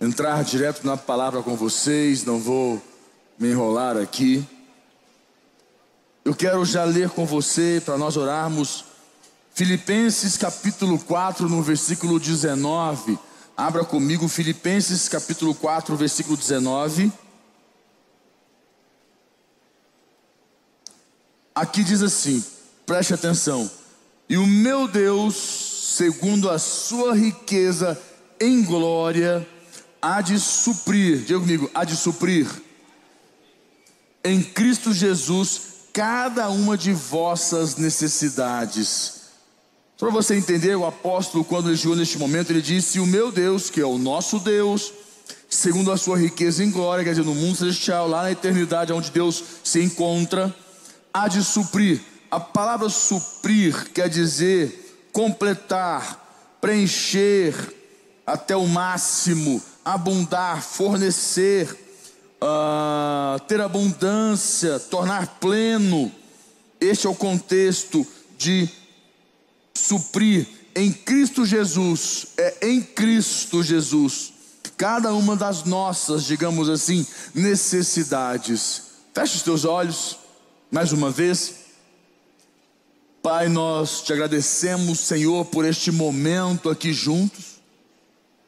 entrar direto na palavra com vocês, não vou me enrolar aqui. Eu quero já ler com você para nós orarmos Filipenses capítulo 4, no versículo 19. Abra comigo Filipenses capítulo 4, versículo 19. Aqui diz assim: preste atenção. E o meu Deus, segundo a sua riqueza em glória, há de suprir, diga comigo, há de suprir em Cristo Jesus cada uma de vossas necessidades. Para você entender, o apóstolo, quando ele chegou neste momento, ele disse: O meu Deus, que é o nosso Deus, segundo a sua riqueza em glória, quer dizer, no mundo celestial, lá na eternidade, onde Deus se encontra, há de suprir. A palavra suprir quer dizer completar, preencher até o máximo, abundar, fornecer, uh, ter abundância, tornar pleno. Este é o contexto de suprir em Cristo Jesus, é em Cristo Jesus, cada uma das nossas, digamos assim, necessidades. Feche os teus olhos, mais uma vez. Pai, nós te agradecemos, Senhor, por este momento aqui juntos.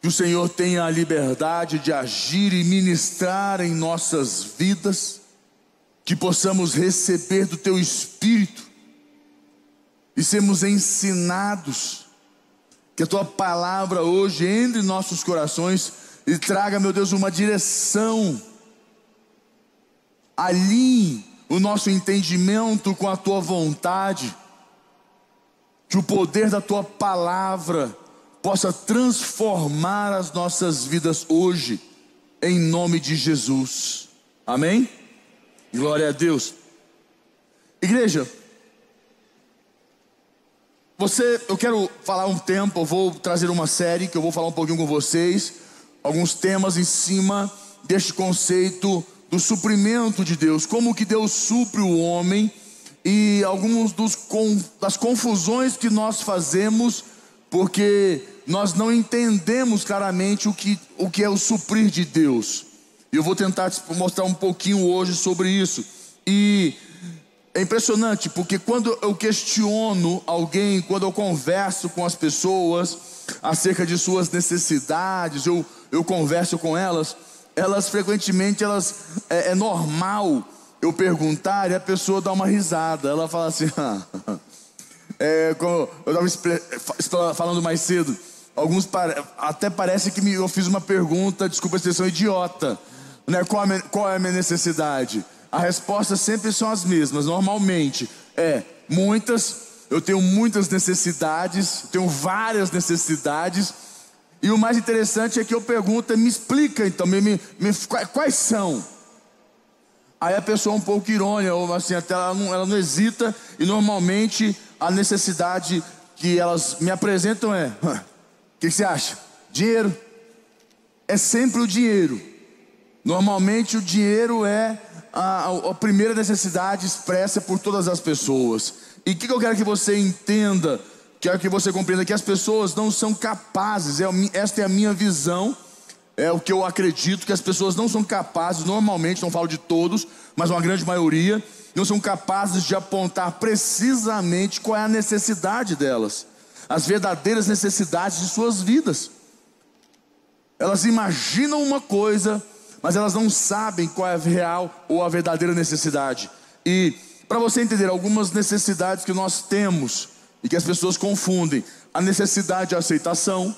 Que o Senhor tenha a liberdade de agir e ministrar em nossas vidas, que possamos receber do Teu Espírito e sermos ensinados, que a Tua palavra hoje entre em nossos corações e traga, meu Deus, uma direção, alinhe o nosso entendimento com a Tua vontade, que o poder da Tua palavra possa transformar as nossas vidas hoje, em nome de Jesus. Amém? Glória a Deus. Igreja, você, eu quero falar um tempo, eu vou trazer uma série que eu vou falar um pouquinho com vocês, alguns temas em cima deste conceito do suprimento de Deus, como que Deus supre o homem e alguns dos das confusões que nós fazemos porque nós não entendemos claramente o que, o que é o suprir de Deus. Eu vou tentar mostrar um pouquinho hoje sobre isso. E é impressionante, porque quando eu questiono alguém, quando eu converso com as pessoas acerca de suas necessidades, eu, eu converso com elas, elas frequentemente elas é, é normal eu perguntar e a pessoa dá uma risada. Ela fala assim: é, como eu estava falando mais cedo, alguns até parece que eu fiz uma pergunta, desculpa a expressão, idiota. Né? Qual, qual é a minha necessidade? A resposta sempre são as mesmas, normalmente. É, muitas, eu tenho muitas necessidades, tenho várias necessidades. E o mais interessante é que eu pergunto, me explica então, me, me, quais são? Aí a pessoa é um pouco irônica, ou assim, até ela não, ela não hesita, e normalmente a necessidade que elas me apresentam é: o que, você acha? Dinheiro. É sempre o dinheiro. Normalmente o dinheiro é a, a, primeira necessidade expressa por todas as pessoas. E o que, que, eu quero que você entenda, quero que você compreenda que as pessoas não são capazes, é, esta é a minha visão, é o que eu acredito, que as pessoas não são capazes, normalmente, não falo de todos, mas uma grande maioria, não são capazes de apontar precisamente qual é a necessidade delas, as verdadeiras necessidades de suas vidas. Elas imaginam uma coisa, mas elas não sabem qual é a real ou a verdadeira necessidade. E para você entender algumas necessidades que nós temos e que as pessoas confundem, a necessidade de aceitação,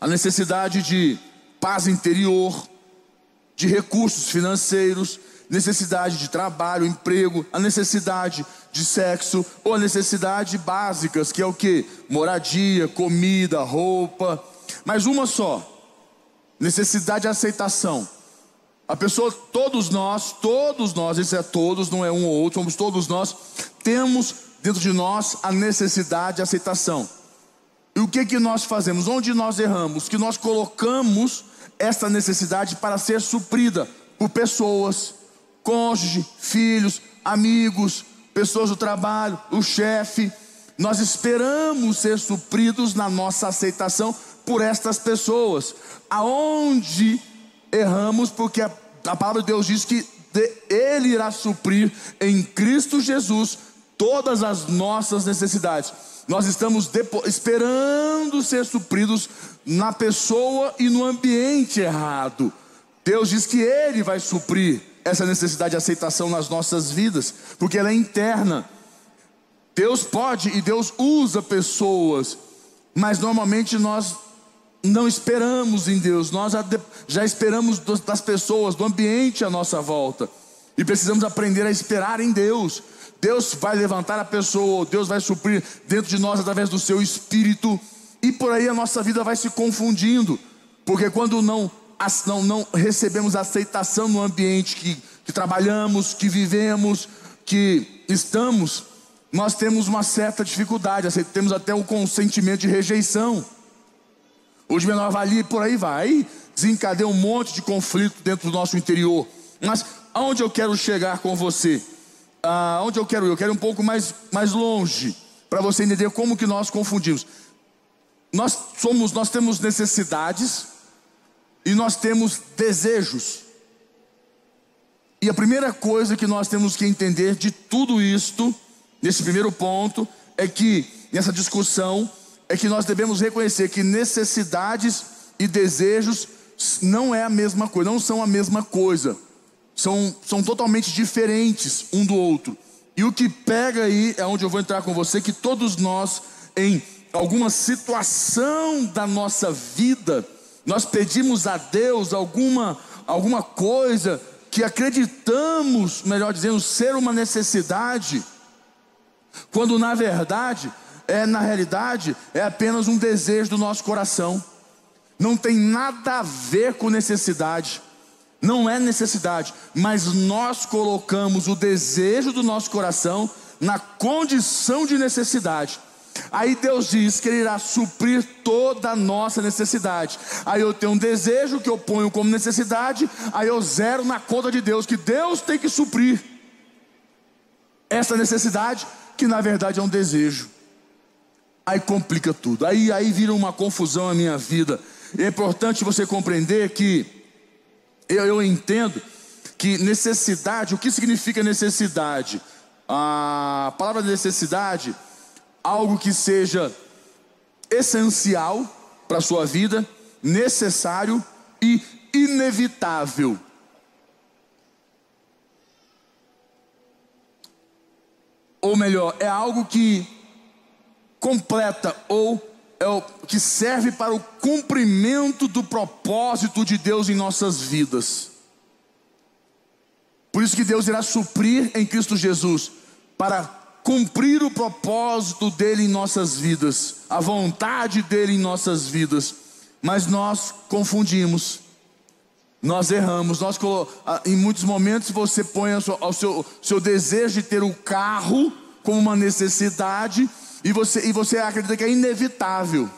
a necessidade de paz interior, de recursos financeiros, necessidade de trabalho, emprego, a necessidade de sexo ou a necessidade básicas, que é o que? Moradia, comida, roupa. Mas uma só, necessidade de aceitação. A pessoa, todos nós, todos nós, isso é todos, não é um ou outro, somos todos nós, temos dentro de nós a necessidade de aceitação. E o que que nós fazemos? Onde nós erramos? Que nós colocamos essa necessidade para ser suprida por pessoas, cônjuge, filhos, amigos, pessoas do trabalho, o chefe. Nós esperamos ser supridos na nossa aceitação por estas pessoas. Aonde erramos, porque a, a palavra de Deus diz que de, Ele irá suprir em Cristo Jesus todas as nossas necessidades. Nós estamos esperando ser supridos na pessoa e no ambiente errado. Deus diz que Ele vai suprir essa necessidade de aceitação nas nossas vidas, porque ela é interna. Deus pode e Deus usa pessoas, mas normalmente nós não esperamos em Deus, nós já esperamos das pessoas, do ambiente à nossa volta, e precisamos aprender a esperar em Deus. Deus vai levantar a pessoa, Deus vai suprir dentro de nós através do seu espírito, e por aí a nossa vida vai se confundindo, porque quando não, não, não recebemos aceitação no ambiente que, que trabalhamos, que vivemos, que estamos, nós temos uma certa dificuldade, temos até um consentimento de rejeição. Hoje menor avalia e por aí vai, desencadeia um monte de conflito dentro do nosso interior. Mas aonde eu quero chegar com você? Aonde eu quero ir? Eu quero ir um pouco mais, mais longe, para você entender como que nós confundimos. Nós somos, nós temos necessidades e nós temos desejos. E a primeira coisa que nós temos que entender de tudo isto nesse primeiro ponto, é que, nessa discussão, é que nós devemos reconhecer que necessidades e desejos não é a mesma coisa, não são a mesma coisa, são, são totalmente diferentes um do outro. E o que pega aí é onde eu vou entrar com você, que todos nós, em alguma situação da nossa vida, nós pedimos a Deus alguma, alguma coisa que acreditamos, melhor dizendo, ser uma necessidade, quando na verdade, é na realidade, é apenas um desejo do nosso coração. Não tem nada a ver com necessidade. Não é necessidade, mas nós colocamos o desejo do nosso coração na condição de necessidade. Aí Deus diz que Ele irá suprir toda a nossa necessidade. Aí eu tenho um desejo que eu ponho como necessidade, aí eu zero na conta de Deus, que Deus tem que suprir essa necessidade que na verdade é um desejo. Aí complica tudo. Aí, aí vira uma confusão na minha vida. É importante você compreender que eu, eu entendo que necessidade, o que significa necessidade? A palavra necessidade, algo que seja essencial para a sua vida, necessário e inevitável. ou melhor, é algo que completa ou é o que serve para o cumprimento do propósito de Deus em nossas vidas. Por isso que Deus irá suprir em Cristo Jesus para cumprir o propósito dele em nossas vidas, a vontade dele em nossas vidas. Mas nós confundimos nós erramos, nós em muitos momentos você põe o seu, seu desejo de ter o carro como uma necessidade e você, e você acredita que é inevitável.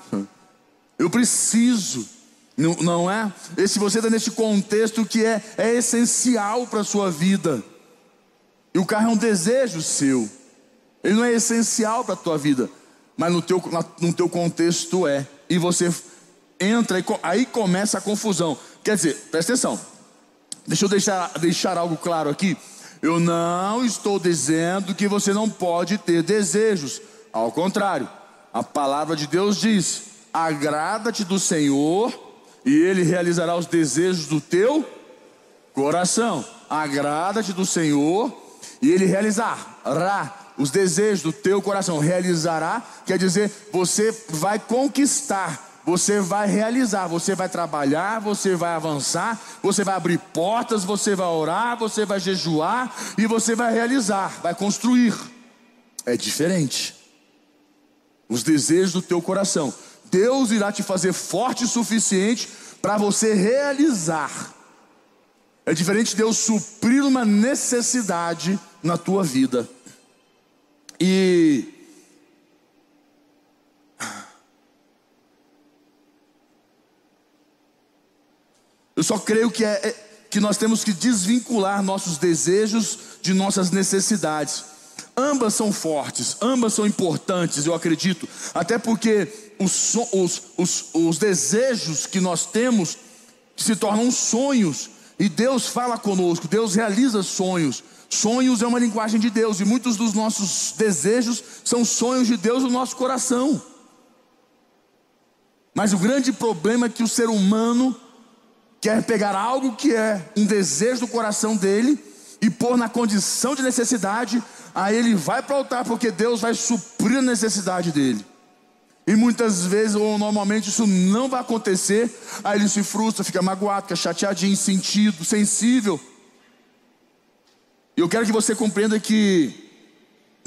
Eu preciso, não, é? E se você está nesse contexto que é, é essencial para a sua vida, e o carro é um desejo seu, ele não é essencial para a tua vida, mas no teu, no teu contexto é, e você entra e aí começa a confusão. Quer dizer, presta atenção. Deixa eu deixar, deixar algo claro aqui. Eu não estou dizendo que você não pode ter desejos. Ao contrário, a palavra de Deus diz: agrada-te do Senhor e Ele realizará os desejos do teu coração. Agrada-te do Senhor e Ele realizará os desejos do teu coração. Realizará quer dizer, você vai conquistar você vai realizar, você vai trabalhar, você vai avançar, você vai abrir portas, você vai orar, você vai jejuar e você vai realizar, vai construir. É diferente. Os desejos do teu coração. Deus irá te fazer forte o suficiente para você realizar. É diferente de Deus suprir uma necessidade na tua vida. E Eu só creio que, é, é, que nós temos que desvincular nossos desejos de nossas necessidades. Ambas são fortes, ambas são importantes, eu acredito, até porque os, os, os, os desejos que nós temos se tornam sonhos, e Deus fala conosco, Deus realiza sonhos. Sonhos é uma linguagem de Deus, e muitos dos nossos desejos são sonhos de Deus no nosso coração. Mas o grande problema é que o ser humano quer pegar algo que é um desejo do coração dele e pôr na condição de necessidade, aí ele vai para o altar porque Deus vai suprir a necessidade dele. E muitas vezes, ou normalmente, isso não vai acontecer, aí ele se frustra, fica magoado, fica chateadinho, sentido, sensível. E eu quero que você compreenda que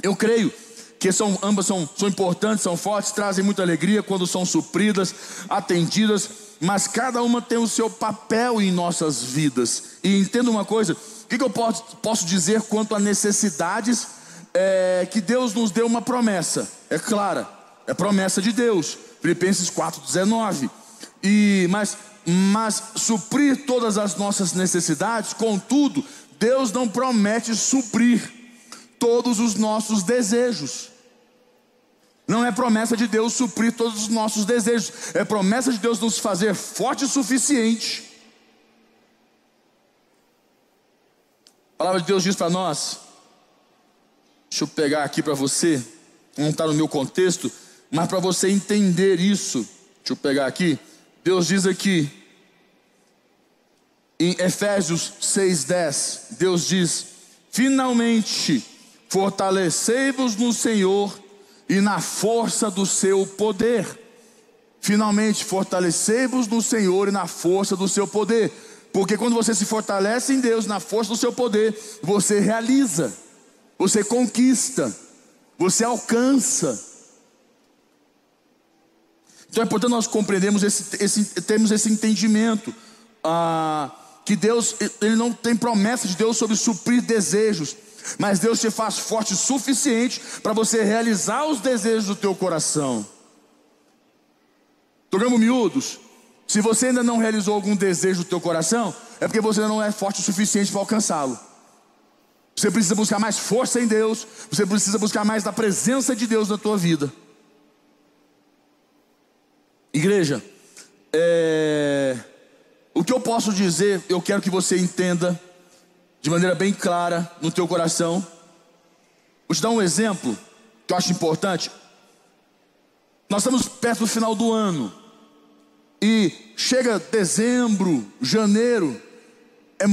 eu creio que são, ambas são, são importantes, são fortes, trazem muita alegria quando são supridas, atendidas, mas cada uma tem o seu papel em nossas vidas. E entenda uma coisa: o que, que eu posso, posso, dizer quanto a necessidades é, que Deus nos deu uma promessa? É clara, é promessa de Deus, Filipenses 4,19. E mas, mas suprir todas as nossas necessidades, contudo, Deus não promete suprir todos os nossos desejos. Não é promessa de Deus suprir todos os nossos desejos, é promessa de Deus nos fazer forte o suficiente. A palavra de Deus diz para nós, deixa eu pegar aqui para você, não está no meu contexto, mas para você entender isso, deixa eu pegar aqui, Deus diz aqui, em Efésios 6,10, Deus diz: finalmente fortalecei-vos no Senhor e na força do seu poder. Finalmente, fortalecei-vos no Senhor e na força do seu poder. Porque quando você se fortalece em Deus, na força do seu poder, você realiza, você conquista, você alcança. Então é importante nós compreendermos esse, esse termos esse entendimento. Ah, que Deus, Ele não tem promessa de Deus sobre suprir desejos mas Deus te faz forte o suficiente para você realizar os desejos do teu coração. Tocamos miúdos. Se você ainda não realizou algum desejo do teu coração, é porque você não é forte o suficiente para alcançá-lo. Você precisa buscar mais força em Deus, você precisa buscar mais da presença de Deus na tua vida. Igreja, é... o que eu posso dizer, eu quero que você entenda de maneira bem clara no teu coração. Vou te dar um exemplo que eu acho importante. Nós estamos perto do final do ano e chega dezembro, janeiro, é,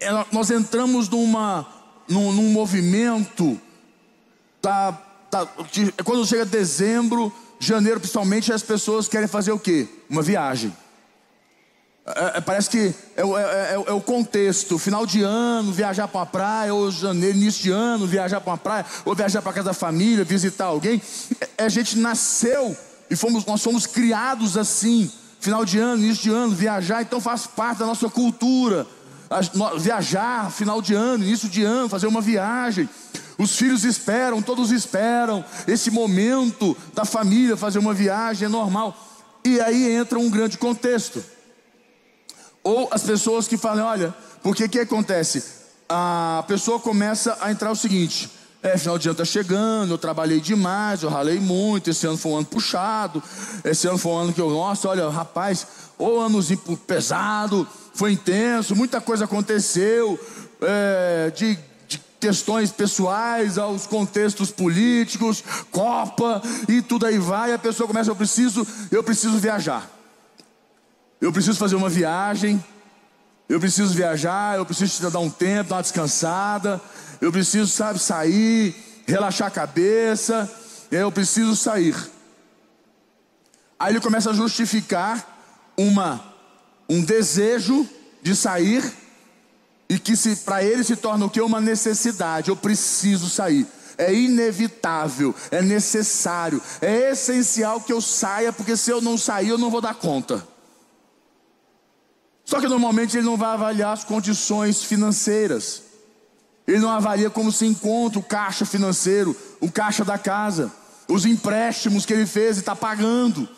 é, nós entramos numa, num, num movimento da, da, de, quando chega dezembro, janeiro principalmente, as pessoas querem fazer o quê? Uma viagem. É, é, parece que é, é, é, é, o contexto, final de ano, viajar para uma praia, ou janeiro, início de ano, viajar para uma praia, ou viajar para casa da família, visitar alguém. a gente nasceu e fomos, nós fomos criados assim, final de ano, início de ano, viajar, então faz parte da nossa cultura. Viajar, final de ano, início de ano, fazer uma viagem. Os filhos esperam, todos esperam esse momento da família fazer uma viagem, é normal. E aí entra um grande contexto. Ou as pessoas que falam, olha, porque que acontece? A pessoa começa a entrar o seguinte: é, final de ano está chegando, eu trabalhei demais, eu ralei muito, esse ano foi um ano puxado, esse ano foi um ano que eu, nossa, olha, rapaz, ou anozinho pesado, foi intenso, muita coisa aconteceu, é, de, de questões pessoais aos contextos políticos, Copa e tudo aí vai, a pessoa começa, eu preciso, eu preciso viajar. Eu preciso fazer uma viagem, eu preciso viajar, eu preciso dar um tempo, dar uma descansada, eu preciso, sabe, sair, relaxar a cabeça, eu preciso sair. Aí ele começa a justificar uma, um desejo de sair e que se para ele se torna o que uma necessidade. Eu preciso sair. É inevitável, é necessário, é essencial que eu saia, porque se eu não sair eu não vou dar conta. Só que normalmente ele não vai avaliar as condições financeiras. Ele não avalia como se encontra o caixa financeiro, o caixa da casa, os empréstimos que ele fez e está pagando. O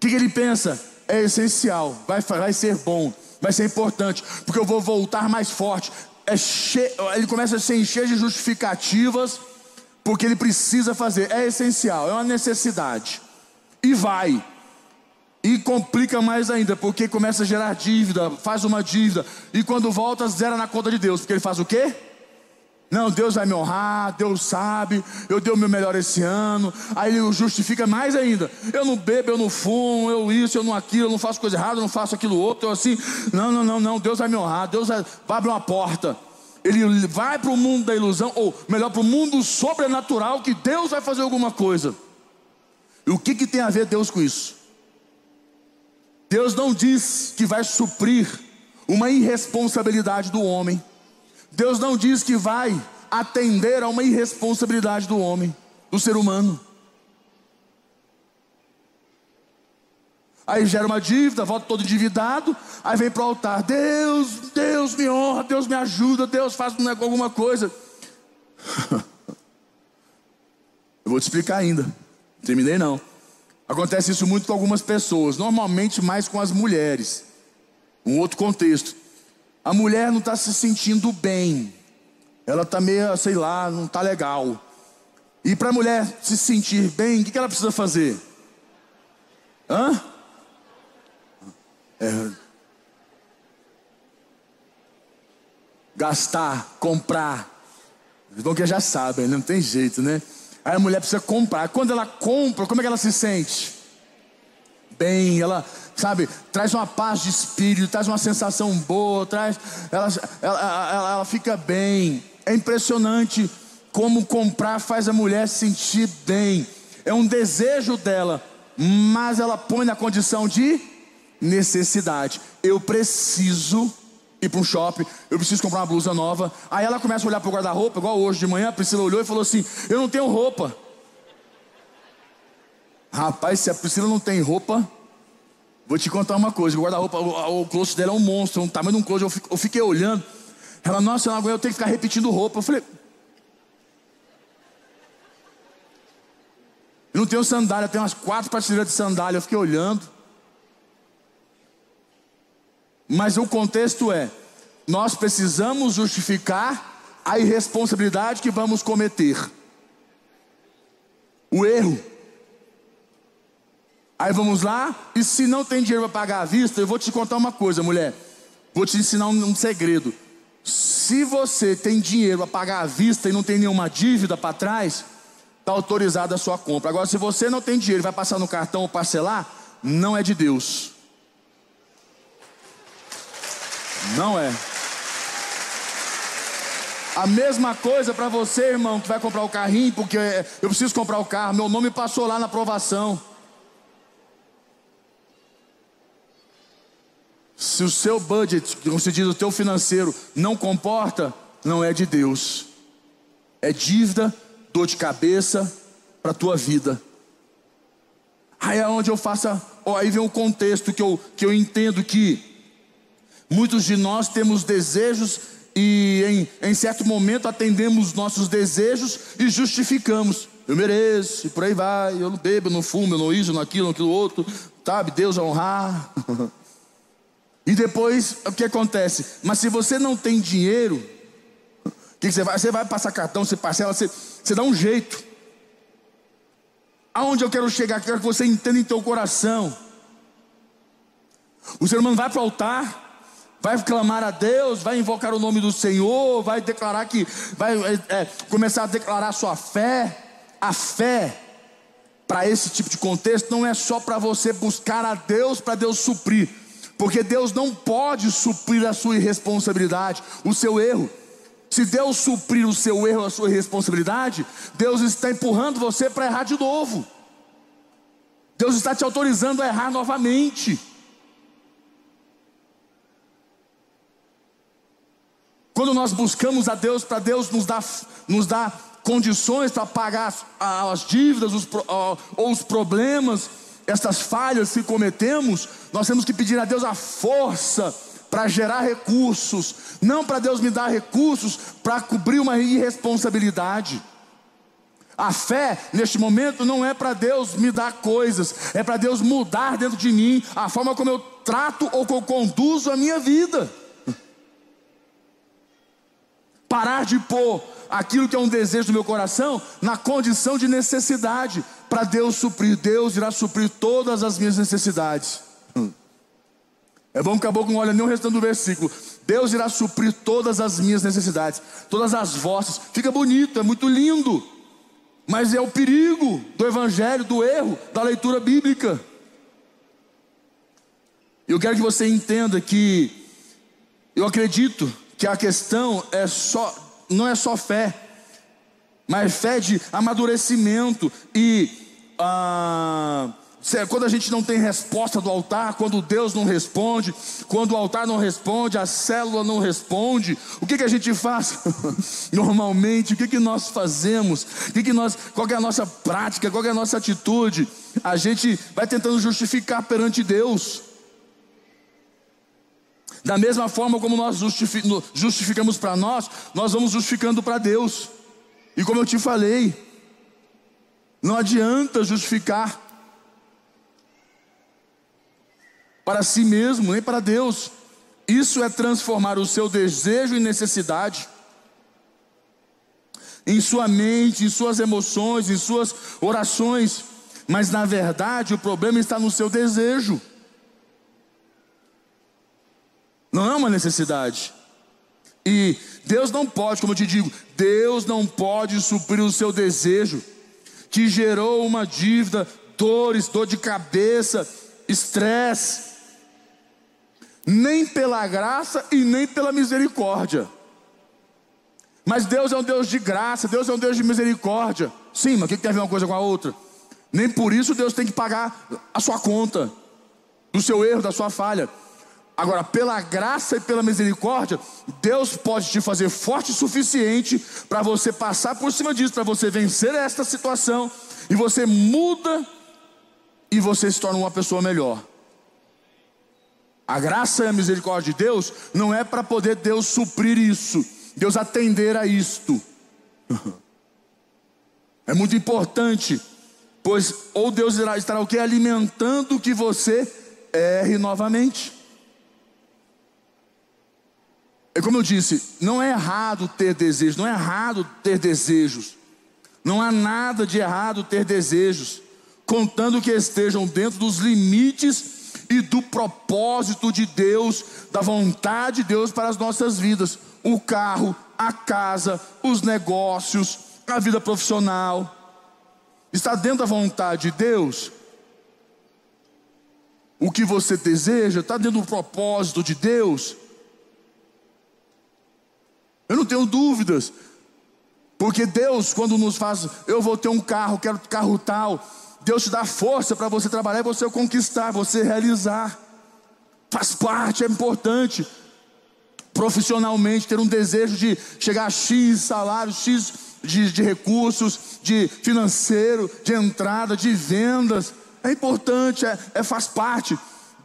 que, que, ele pensa? É essencial, vai, vai ser bom, vai ser importante, porque eu vou voltar mais forte. é che... ele começa a se encher de justificativas, porque ele precisa fazer, é essencial, é uma necessidade. E vai. E complica mais ainda, porque começa a gerar dívida, faz uma dívida, e quando volta, zera na conta de Deus, porque ele faz o quê? Não, Deus vai me honrar, Deus sabe, eu dei o meu melhor esse ano. Aí ele justifica mais ainda. Eu não bebo, eu não fumo, eu isso, eu não aquilo, eu não faço coisa errada, eu não faço aquilo outro. Eu assim, não, não, não, não, Deus vai me honrar, Deus vai, vai abrir uma porta. Ele vai para o mundo da ilusão, ou melhor, para o mundo sobrenatural, que Deus vai fazer alguma coisa. E o que, que tem a ver Deus com isso? Deus não diz que vai suprir uma irresponsabilidade do homem. Deus não diz que vai atender a uma irresponsabilidade do homem, do ser humano. Aí gera uma dívida, volta todo endividado, aí vem para o altar: Deus, Deus me honra, Deus me ajuda, Deus faz alguma coisa. Eu vou te explicar ainda, terminei não. Acontece isso muito com algumas pessoas, normalmente mais com as mulheres. Um outro contexto. A mulher não está se sentindo bem. Ela está meio, sei lá, não está legal. E para a mulher se sentir bem, o que, que ela precisa fazer? Hã? É. Gastar, comprar. Bom que já sabem, né? não tem jeito, né? Aí a mulher precisa comprar. Quando ela compra, como é que ela se sente? Bem, ela sabe, traz uma paz de espírito, traz uma sensação boa, traz, ela, ela, ela, ela fica bem. É impressionante como comprar faz a mulher se sentir bem. É um desejo dela, mas ela põe na condição de necessidade. Eu preciso ir para um shopping, eu preciso comprar uma blusa nova. Aí ela começa a olhar para o guarda-roupa, igual hoje de manhã, a Priscila olhou e falou assim: Eu não tenho roupa. Rapaz, se a Priscila não tem roupa, Vou te contar uma coisa: o guarda-roupa, o, o closet dela é um monstro, um tamanho de um closet. Eu, eu fiquei olhando. Ela, nossa, eu não aguento, eu tenho que ficar repetindo roupa. Eu falei. Eu não tenho sandália, tenho umas quatro prateleiras de sandália. Eu fiquei olhando. Mas o contexto é: nós precisamos justificar a irresponsabilidade que vamos cometer. O erro Aí vamos lá, e se não tem dinheiro para pagar à vista, eu vou te contar uma coisa, mulher. Vou te ensinar um, um segredo. Se você tem dinheiro para pagar à vista e não tem nenhuma dívida para trás, está autorizada a sua compra. Agora, se você não tem dinheiro vai passar no cartão ou parcelar, não é de Deus. Não é. A mesma coisa para você, irmão, que vai comprar o carrinho, porque eu preciso comprar o carro, meu nome passou lá na aprovação. Se o seu budget, como se diz, o teu financeiro, não comporta, não é de Deus. É dívida, dor de cabeça para a tua vida. Aí é onde eu faço, aí vem o contexto que eu, que eu entendo que muitos de nós temos desejos e em, em certo momento atendemos nossos desejos e justificamos. Eu mereço, e por aí vai, eu não bebo, eu não fumo, eu não isso, não aquilo, não aquilo outro, sabe? Deus honrar. E depois, o que acontece? Mas se você não tem dinheiro, o que, você vai? Você vai passar cartão, você parcela, você, você dá um jeito. Aonde eu quero chegar? Quero que você entenda em teu coração. O ser humano vai para o altar, vai clamar a Deus, vai invocar o nome do Senhor, vai declarar que, vai é, é começar a declarar sua fé. A fé, para esse tipo de contexto, não é só para você buscar a Deus, para Deus suprir. Porque Deus não pode suprir a sua irresponsabilidade, o seu erro. Se Deus suprir o seu erro, a sua irresponsabilidade, Deus está empurrando você para errar de novo. Deus está te autorizando a errar novamente. Quando nós buscamos a Deus para Deus nos dar, nos dar condições para pagar as, as dívidas os, ou os problemas, essas falhas que cometemos, nós temos que pedir a Deus a força para gerar recursos, não para Deus me dar recursos para cobrir uma irresponsabilidade. A fé, neste momento, não é para Deus me dar coisas, é para Deus mudar dentro de mim a forma como eu trato ou conduzo a minha vida. Parar de pôr aquilo que é um desejo do meu coração na condição de necessidade para Deus suprir. Deus irá suprir todas as minhas necessidades. É bom que acabou com olha nem o restante do versículo. Deus irá suprir todas as minhas necessidades, todas as vossas. Fica bonito, é muito lindo. Mas é o perigo do evangelho, do erro, da leitura bíblica. Eu quero que você entenda que eu acredito que a questão é só, não é só fé, mas fé de amadurecimento e ah, quando a gente não tem resposta do altar, quando Deus não responde, quando o altar não responde, a célula não responde, o que, que a gente faz? Normalmente, o que, que nós fazemos? O que, que nós, qual é a nossa prática, qual é a nossa atitude? A gente vai tentando justificar perante Deus. Da mesma forma como nós justificamos para nós, nós vamos justificando para Deus. E como eu te falei, não adianta justificar para si mesmo, nem para Deus. Isso é transformar o seu desejo em necessidade, em sua mente, em suas emoções, em suas orações. Mas na verdade o problema está no seu desejo. Não é uma necessidade. E Deus não pode, como eu te digo, Deus não pode suprir o seu desejo, que gerou uma dívida, dores, dor de cabeça, estresse, nem pela graça e nem pela misericórdia. Mas Deus é um Deus de graça, Deus é um Deus de misericórdia. Sim, mas o que tem a ver uma coisa com a outra? Nem por isso Deus tem que pagar a sua conta, do seu erro, da sua falha. Agora, pela graça e pela misericórdia, Deus pode te fazer forte o suficiente para você passar por cima disso, para você vencer esta situação, e você muda e você se torna uma pessoa melhor. A graça e a misericórdia de Deus não é para poder Deus suprir isso, Deus atender a isto. É muito importante, pois ou Deus irá estar o que alimentando que você erre novamente. É como eu disse, não é errado ter desejos, não é errado ter desejos. Não há nada de errado ter desejos, contando que estejam dentro dos limites e do propósito de Deus, da vontade de Deus para as nossas vidas. O carro, a casa, os negócios, a vida profissional. Está dentro da vontade de Deus. O que você deseja está dentro do propósito de Deus. Eu não tenho dúvidas. Porque Deus, quando nos faz, eu vou ter um carro, quero carro tal, Deus te dá força para você trabalhar e você conquistar, você realizar. Faz parte, é importante. Profissionalmente, ter um desejo de chegar a X salário, X de, de recursos, de financeiro, de entrada, de vendas. É importante, é, é faz parte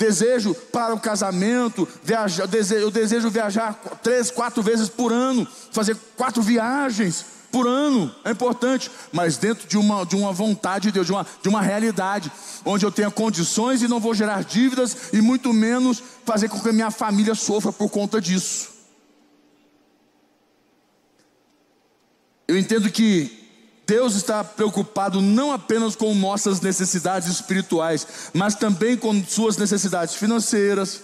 desejo para o casamento, viajar, eu, desejo, viajar três, quatro vezes por ano, fazer quatro viagens por ano, é importante, mas dentro de uma, de uma vontade de Deus, de uma, de uma realidade, onde eu tenha condições e não vou gerar dívidas, e muito menos fazer com que a minha família sofra por conta disso. Eu entendo que Deus está preocupado não apenas com nossas necessidades espirituais, mas também com suas necessidades financeiras,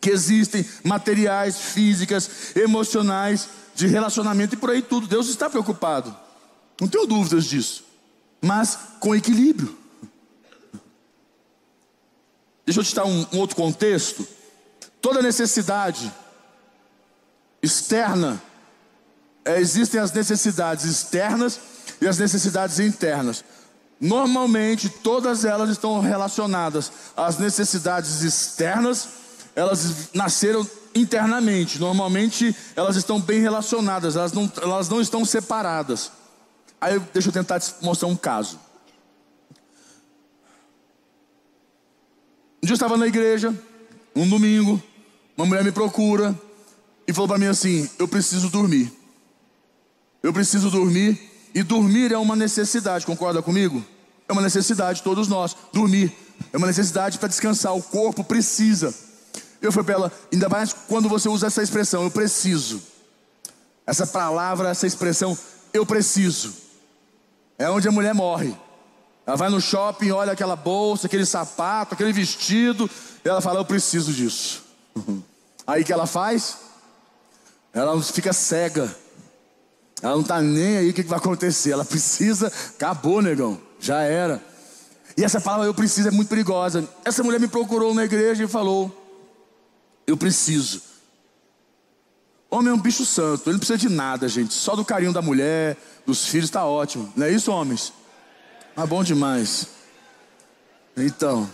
que existem, materiais, físicas, emocionais, de relacionamento e por aí tudo. Deus está preocupado, não tenho dúvidas disso, mas com equilíbrio. Deixa eu te dar um, um outro contexto. Toda necessidade externa existem as necessidades externas e as necessidades internas. Normalmente, todas elas estão relacionadas às necessidades externas, elas nasceram internamente. Normalmente, elas estão bem relacionadas, elas não, elas não estão separadas. Aí, deixa eu tentar te mostrar um caso. Um dia eu estava na igreja, um domingo, uma mulher me procura e falou para mim assim: Eu preciso dormir. Eu preciso dormir. E dormir é uma necessidade, concorda comigo? É uma necessidade, todos nós. Dormir é uma necessidade para descansar. O corpo precisa. Eu falei para ela, ainda mais quando você usa essa expressão, eu preciso. Essa palavra, essa expressão, eu preciso. É onde a mulher morre. Ela vai no shopping, olha aquela bolsa, aquele sapato, aquele vestido, e ela fala: Eu preciso disso. Aí que ela faz? Ela fica cega. Ela não está nem aí o que, que vai acontecer. Ela precisa, acabou, negão, já era. E essa palavra eu preciso é muito perigosa. Essa mulher me procurou na igreja e falou: Eu preciso. Homem é um bicho santo, ele não precisa de nada, gente. Só do carinho da mulher, dos filhos, está ótimo. Não é isso, homens? Ah, bom demais. Então,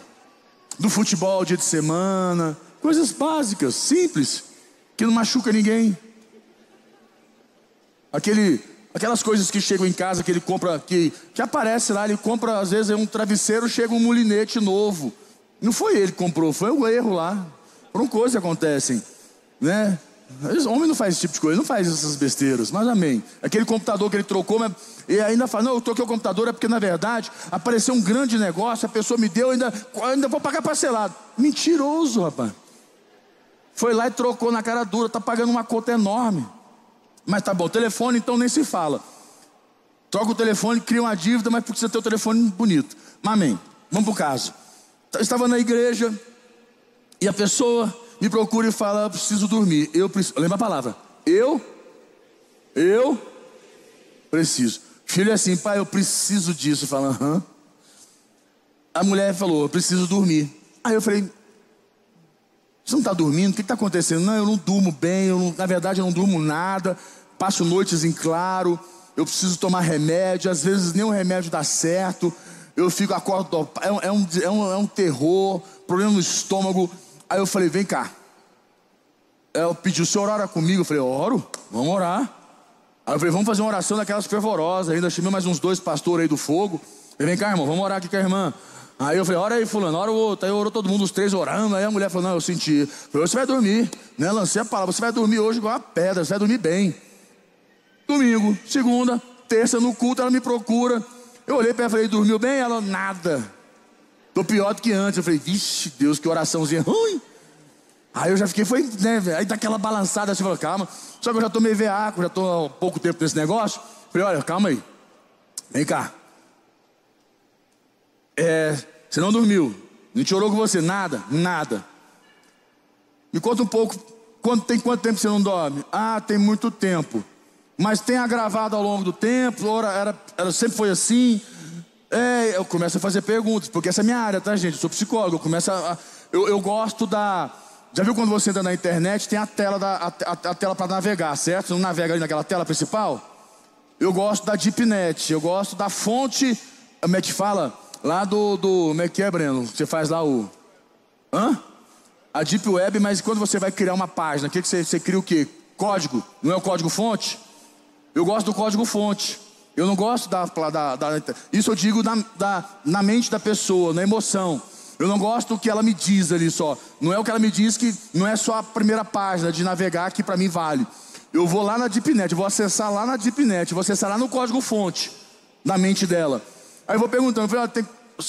do futebol, dia de semana, coisas básicas, simples, que não machuca ninguém. Aquele, aquelas coisas que chegam em casa que ele compra, que, que aparece lá, ele compra às vezes um travesseiro, chega um mulinete novo. Não foi ele que comprou, foi o erro lá. Foram coisas que acontecem, né? O homem não faz esse tipo de coisa, não faz essas besteiras, mas amém. Aquele computador que ele trocou, mas, e ainda fala, não, eu troquei o computador, é porque na verdade apareceu um grande negócio, a pessoa me deu, ainda, ainda vou pagar parcelado. Mentiroso, rapaz. Foi lá e trocou na cara dura, tá pagando uma conta enorme. Mas tá bom, telefone então nem se fala. Troca o telefone, cria uma dívida, mas precisa ter o telefone bonito. Mas amém. Vamos pro caso. Eu estava na igreja e a pessoa me procura e fala: eu preciso dormir. Eu preciso. Lembra a palavra? Eu? Eu? Preciso. Filho é assim, pai, eu preciso disso. Fala, aham. A mulher falou: eu preciso dormir. Aí eu falei: você não está dormindo? O que está acontecendo? Não, eu não durmo bem, eu não, na verdade eu não durmo nada, passo noites em claro, eu preciso tomar remédio, às vezes o remédio dá certo, eu fico acordo, é, é, um, é, um, é um terror, problema no estômago. Aí eu falei, vem cá. Eu pedi, o senhor ora comigo? Eu falei, oro, vamos orar. Aí eu falei, vamos fazer uma oração daquelas fervorosas. Ainda chamei mais uns dois pastores aí do fogo. falei, vem cá, irmão, vamos orar aqui com a irmã. Aí eu falei, ora aí, fulano, ora o outro. Aí orou todo mundo, os três orando. Aí a mulher falou, não, eu senti. Eu falei, você vai dormir. Né? Lancei a palavra, você vai dormir hoje igual a pedra, você vai dormir bem. Domingo, segunda, terça, no culto, ela me procura. Eu olhei para ela e falei, dormiu bem? Ela, nada. Tô pior do que antes. Eu falei, vixe, Deus, que oraçãozinha ruim. Aí eu já fiquei, foi, né, aí daquela balançada assim, falei, calma. Só que eu já tomei veaco, já tô há pouco tempo nesse negócio. Falei, olha, calma aí. Vem cá. É, você não dormiu. Não chorou com você? Nada? Nada. Me conta um pouco. Quanto, tem quanto tempo você não dorme? Ah, tem muito tempo. Mas tem agravado ao longo do tempo? Ora, era, era, sempre foi assim? É, eu começo a fazer perguntas, porque essa é a minha área, tá, gente? Eu sou psicólogo. Eu, começo a, eu, eu gosto da. Já viu quando você entra na internet, tem a tela, da, a, a, a tela para navegar, certo? Você não navega ali naquela tela principal? Eu gosto da DeepNet, eu gosto da fonte, como é que fala? Lá do, do. Como é que é, Breno? Você faz lá o. Hã? A Deep Web, mas quando você vai criar uma página, que, que você, você cria o quê? Código. Não é o código fonte? Eu gosto do código fonte. Eu não gosto da. da, da isso eu digo na, da, na mente da pessoa, na emoção. Eu não gosto do que ela me diz ali só. Não é o que ela me diz que não é só a primeira página de navegar que para mim vale. Eu vou lá na DeepNet, vou acessar lá na DeepNet, vou acessar lá no código fonte, na mente dela. Aí eu vou perguntando, eu falei, ah,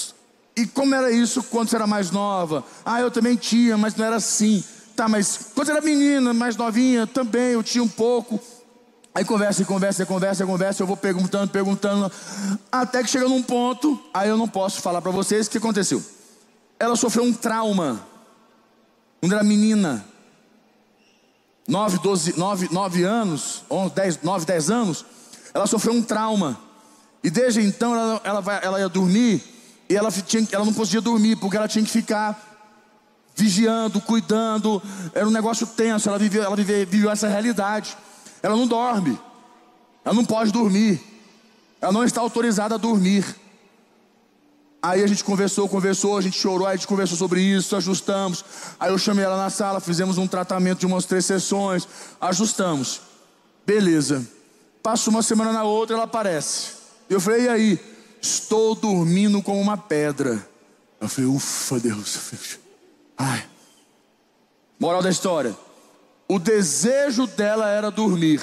e como era isso quando você era mais nova? Ah, eu também tinha, mas não era assim. Tá, mas quando você era menina, mais novinha, também eu tinha um pouco. Aí conversa, conversa, conversa, conversa, eu vou perguntando, perguntando, até que chega num ponto, aí eu não posso falar para vocês o que aconteceu. Ela sofreu um trauma, quando era menina, 9, 12, 9, 9 anos, 11, 10, 9, 10 anos, ela sofreu um trauma. E desde então ela, ela, vai, ela ia dormir e ela, tinha, ela não podia dormir porque ela tinha que ficar vigiando, cuidando. Era um negócio tenso. Ela viveu, ela viveu, viveu essa realidade. Ela não dorme. Ela não pode dormir. Ela não está autorizada a dormir. Aí a gente conversou, conversou, a gente chorou, a gente conversou sobre isso, ajustamos. Aí eu chamei ela na sala, fizemos um tratamento de umas três sessões, ajustamos. Beleza. Passa uma semana na outra, ela aparece. Eu falei, e aí? Estou dormindo como uma pedra. Eu falei, ufa, Deus. Ai. Moral da história: o desejo dela era dormir,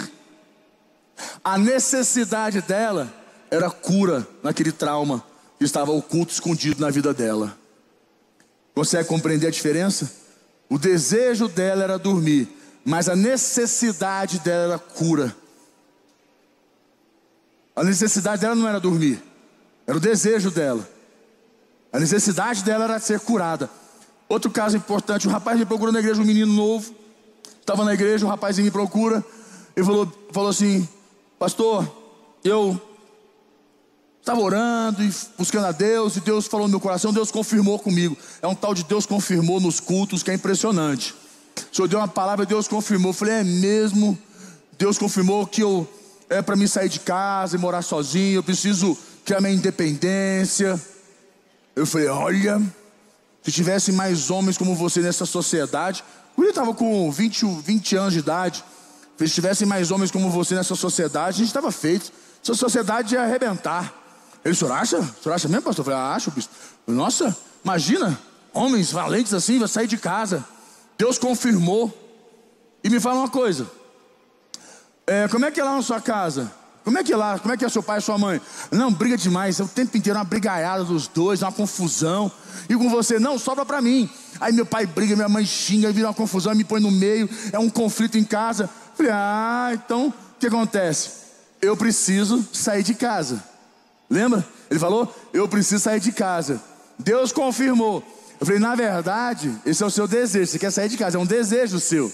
a necessidade dela era cura naquele trauma que estava oculto, escondido na vida dela. Consegue compreender a diferença? O desejo dela era dormir, mas a necessidade dela era cura. A necessidade dela não era dormir, era o desejo dela. A necessidade dela era ser curada. Outro caso importante: o rapaz me procurou na igreja, um menino novo. Estava na igreja, o rapazinho me procura. Ele falou, falou assim: Pastor, eu estava orando e buscando a Deus, e Deus falou no meu coração, Deus confirmou comigo. É um tal de Deus confirmou nos cultos que é impressionante. O Senhor deu uma palavra, Deus confirmou. Eu falei, é mesmo? Deus confirmou que eu é para mim sair de casa e morar sozinho, eu preciso criar minha independência. Eu falei, olha, se tivesse mais homens como você nessa sociedade, ele estava com 20, 20 anos de idade. Se tivessem mais homens como você nessa sociedade, a gente estava feito. Essa sociedade ia arrebentar. Ele, o senhor acha? O senhor acha mesmo, pastor? Eu falei, ah, acho, bispo. Nossa, imagina, homens valentes assim, vai sair de casa. Deus confirmou. E me fala uma coisa. É, como é que é lá na sua casa? Como é que é lá? Como é que é seu pai e sua mãe? Não, briga demais. É o tempo inteiro uma brigaiada dos dois, uma confusão. E com você, não, sobra para mim. Aí meu pai briga, minha mãe xinga, vira uma confusão, me põe no meio. É um conflito em casa. Falei, ah, então o que acontece? Eu preciso sair de casa. Lembra? Ele falou: Eu preciso sair de casa. Deus confirmou. Eu falei: Na verdade, esse é o seu desejo. Você quer sair de casa, é um desejo seu.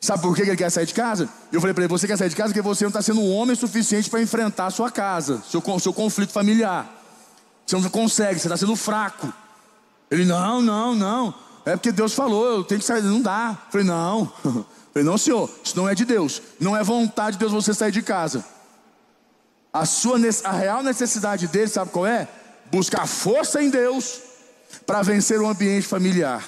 Sabe por que ele quer sair de casa? Eu falei para ele: Você quer sair de casa porque você não está sendo um homem suficiente para enfrentar a sua casa, seu, seu conflito familiar. Você não consegue, você está sendo fraco. Ele: Não, não, não. É porque Deus falou, eu tenho que sair. Não dá. Eu falei: Não. Eu falei: Não, senhor, isso não é de Deus. Não é vontade de Deus você sair de casa. A, sua, a real necessidade dele, sabe qual é? Buscar força em Deus para vencer o ambiente familiar,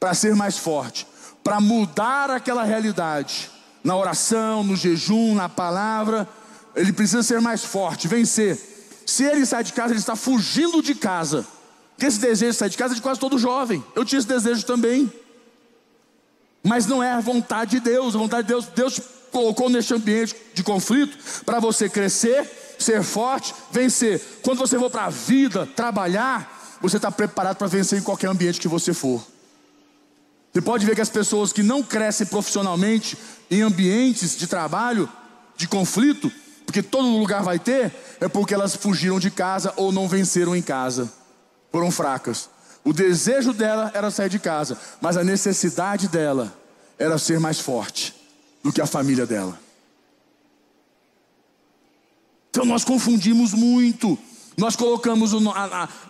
para ser mais forte, para mudar aquela realidade. Na oração, no jejum, na palavra, ele precisa ser mais forte, vencer. Se ele sai de casa, ele está fugindo de casa. Porque esse desejo de sair de casa é de quase todo jovem. Eu tinha esse desejo também. Mas não é a vontade de Deus, a vontade de Deus, Deus colocou neste ambiente de conflito para você crescer, ser forte, vencer. Quando você for para a vida, trabalhar, você está preparado para vencer em qualquer ambiente que você for. Você pode ver que as pessoas que não crescem profissionalmente em ambientes de trabalho, de conflito, porque todo lugar vai ter, é porque elas fugiram de casa ou não venceram em casa, foram fracas. O desejo dela era sair de casa, mas a necessidade dela era ser mais forte do que a família dela. Então nós confundimos muito. Nós colocamos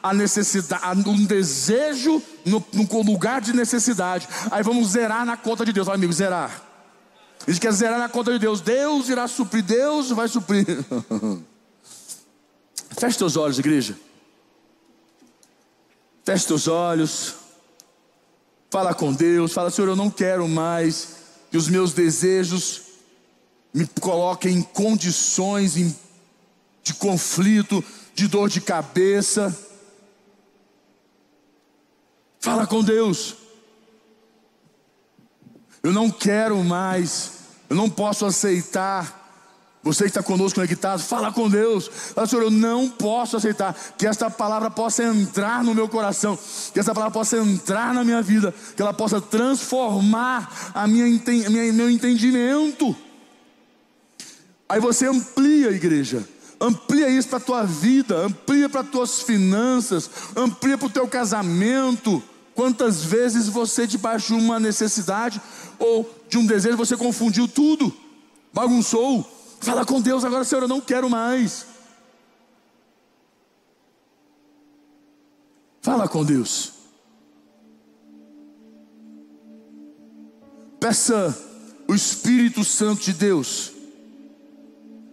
a, necessidade, um desejo no, no, lugar de necessidade. Aí vamos zerar na conta de Deus, vai amigo, zerar. A gente quer zerar na conta de Deus. Deus irá suprir, Deus vai suprir. Feche teus olhos, igreja. Feche teus olhos. Fala com Deus. Fala, Senhor, eu não quero mais que os meus desejos me coloquem em condições de conflito, de dor de cabeça. Fala com Deus. Eu não quero mais, eu não posso aceitar. Você que está conosco conectado, fala com Deus. Fala, Senhor, eu não posso aceitar que esta palavra possa entrar no meu coração, que essa palavra possa entrar na minha vida, que ela possa transformar a minha, minha meu entendimento. Aí você amplia a igreja, amplia isso para a tua vida, amplia para as tuas finanças, amplia para o teu casamento. Quantas vezes você, debaixo de uma necessidade ou de um desejo, você confundiu tudo, bagunçou. Fala com Deus agora, Senhor, eu não quero mais. Fala com Deus. Peça o Espírito Santo de Deus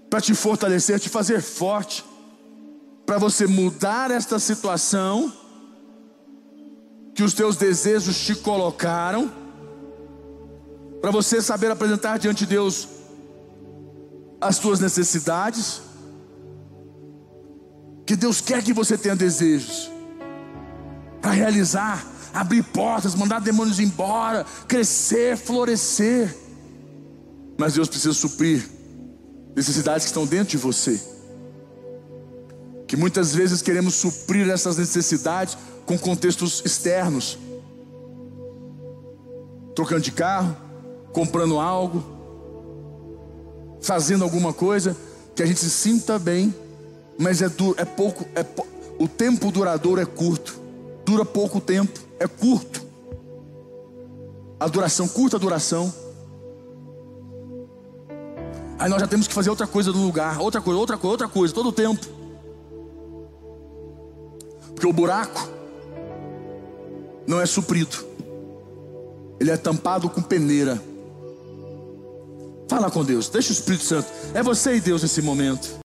para te fortalecer, te fazer forte, para você mudar esta situação que os teus desejos te colocaram, para você saber apresentar diante de Deus as tuas necessidades, que Deus quer que você tenha desejos para realizar, abrir portas, mandar demônios embora, crescer, florescer. Mas Deus precisa suprir necessidades que estão dentro de você. Que muitas vezes queremos suprir essas necessidades com contextos externos. Trocando de carro, comprando algo, fazendo alguma coisa, que a gente se sinta bem, mas é, duro, é pouco, é, o tempo duradouro é curto, dura pouco tempo, é curto. A duração, curta a duração. Aí nós já temos que fazer outra coisa no lugar, outra coisa, outra coisa, outra coisa, todo o tempo. Porque o buraco não é suprido, ele é tampado com peneira. Fala com Deus, deixa o Espírito Santo. É você e Deus nesse momento.